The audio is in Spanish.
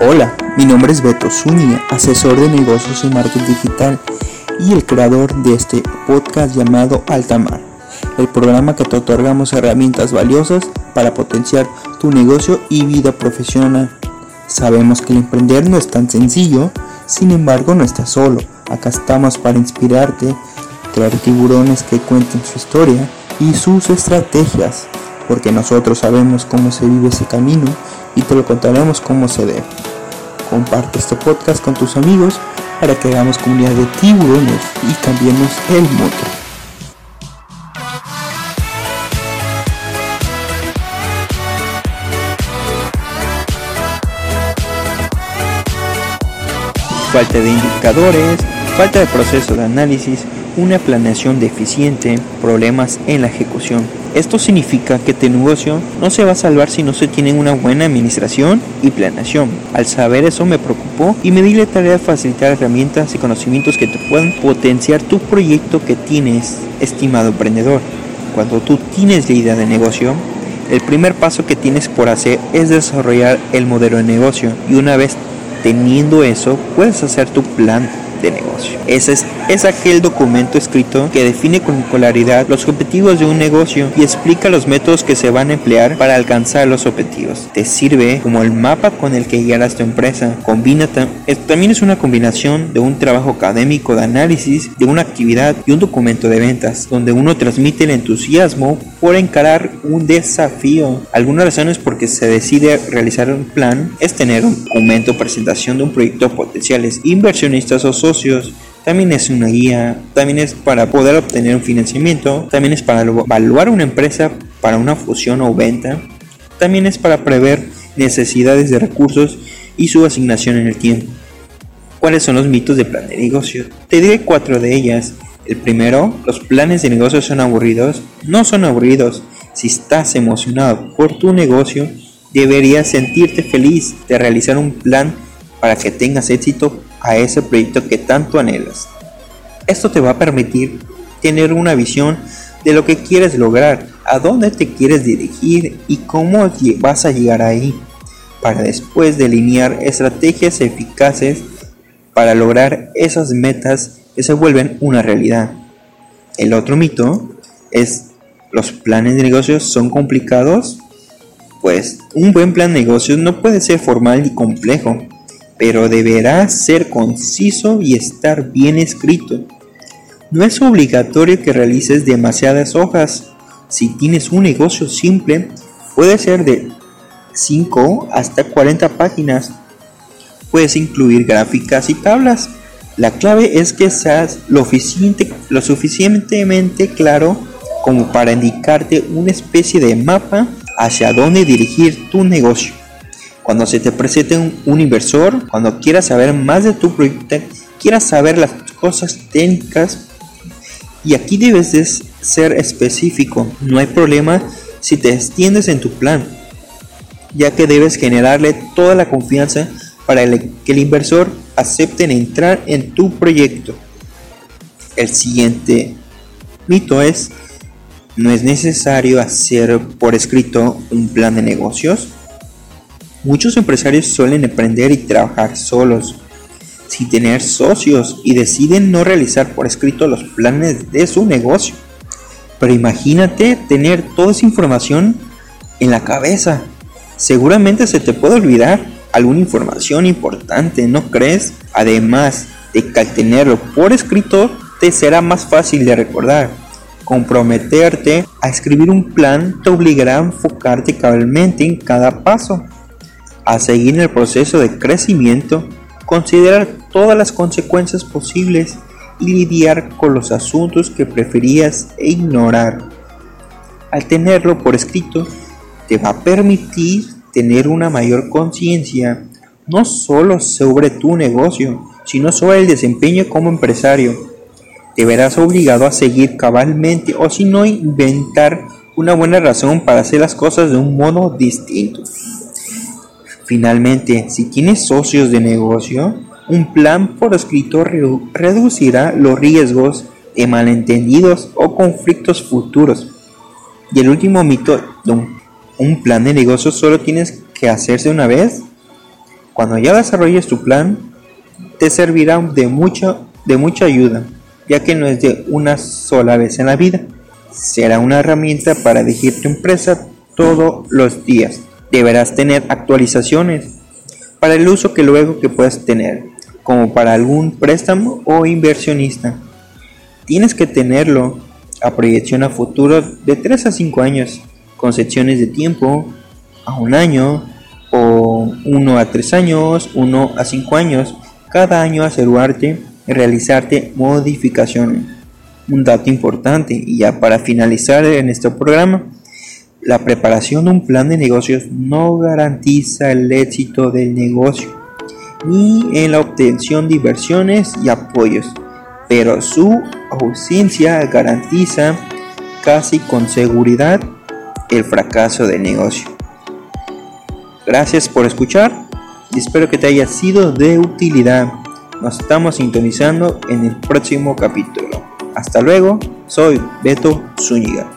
Hola, mi nombre es Beto Zúñiga, asesor de negocios y marketing digital y el creador de este podcast llamado Altamar, el programa que te otorgamos herramientas valiosas para potenciar tu negocio y vida profesional. Sabemos que el emprender no es tan sencillo, sin embargo no estás solo, acá estamos para inspirarte, traer tiburones que cuenten su historia y sus estrategias, porque nosotros sabemos cómo se vive ese camino y te lo contaremos como se debe. Comparte este podcast con tus amigos para que hagamos comunidad de tiburones y cambiemos el mundo. Falta de indicadores, falta de proceso de análisis, una planeación deficiente, problemas en la ejecución. Esto significa que tu negocio no se va a salvar si no se tiene una buena administración y planeación. Al saber eso me preocupó y me di la tarea de facilitar herramientas y conocimientos que te puedan potenciar tu proyecto que tienes, estimado emprendedor. Cuando tú tienes la idea de negocio, el primer paso que tienes por hacer es desarrollar el modelo de negocio y una vez teniendo eso puedes hacer tu plan de negocio. Ese es, es aquel documento escrito que define con claridad los objetivos de un negocio y explica los métodos que se van a emplear para alcanzar los objetivos. Te sirve como el mapa con el que guiarás tu empresa. Combina también es una combinación de un trabajo académico de análisis de una actividad y un documento de ventas, donde uno transmite el entusiasmo por encarar un desafío. Algunas razones por que se decide realizar un plan es tener un documento presentación de un proyecto a potenciales inversionistas o socios también es una guía, también es para poder obtener un financiamiento, también es para evaluar una empresa para una fusión o venta, también es para prever necesidades de recursos y su asignación en el tiempo. ¿Cuáles son los mitos de plan de negocio? Te diré cuatro de ellas. El primero, los planes de negocio son aburridos. No son aburridos. Si estás emocionado por tu negocio, deberías sentirte feliz de realizar un plan para que tengas éxito a ese proyecto que tanto anhelas. Esto te va a permitir tener una visión de lo que quieres lograr, a dónde te quieres dirigir y cómo vas a llegar ahí, para después delinear estrategias eficaces para lograr esas metas que se vuelven una realidad. El otro mito es, ¿los planes de negocios son complicados? Pues un buen plan de negocios no puede ser formal y complejo pero deberá ser conciso y estar bien escrito. No es obligatorio que realices demasiadas hojas. Si tienes un negocio simple, puede ser de 5 hasta 40 páginas. Puedes incluir gráficas y tablas. La clave es que seas lo, lo suficientemente claro como para indicarte una especie de mapa hacia dónde dirigir tu negocio. Cuando se te presente un, inversor, cuando quieras saber más de tu proyecto, quieras saber las cosas técnicas, y aquí debes de ser específico. No hay problema si te extiendes en tu plan, ya que debes generarle toda la confianza para que el inversor acepte entrar en tu proyecto. El siguiente mito es, no es necesario hacer por escrito un plan de negocios. Muchos empresarios suelen emprender y trabajar solos, sin tener socios y deciden no realizar por escrito los planes de su negocio. Pero imagínate tener toda esa información en la cabeza. Seguramente se te puede olvidar alguna información importante, ¿no crees? Además de que al tenerlo por escrito te será más fácil de recordar. Comprometerte a escribir un plan te obligará a enfocarte cabalmente en cada paso a seguir el proceso de crecimiento, considerar todas las consecuencias posibles y lidiar con los asuntos que preferías ignorar. Al tenerlo por escrito, te va a permitir tener una mayor conciencia no solo sobre tu negocio, sino sobre el desempeño como empresario. Te verás obligado a seguir cabalmente o si no inventar una buena razón para hacer las cosas de un modo distinto. Finalmente, si tienes socios de negocio, un plan por escrito reducirá los riesgos de malentendidos o conflictos futuros. Y el último mito, un, plan de negocio solo tienes que hacerse una vez. Cuando ya desarrolles tu plan, te servirá de de mucha ayuda, ya que no es de una sola vez en la vida. Será una herramienta para dirigir tu empresa todos los días. Deberás tener actualizaciones para el uso que luego que puedas tener, como para algún préstamo o inversionista. Tienes que tenerlo a proyección a futuro de 3 a 5 años, con secciones de tiempo a un año o 1 a 3 años, 1 a 5 años, cada año asegurarte realizarte modificaciones. Un dato importante y ya para finalizar en este programa, la preparación de un plan de negocios no garantiza el éxito del negocio ni en la obtención de inversiones y apoyos, pero su ausencia garantiza casi con seguridad el fracaso del negocio. Gracias por escuchar y espero que te haya sido de utilidad. Nos estamos sintonizando en el próximo capítulo. Hasta luego, soy Beto Zúñiga.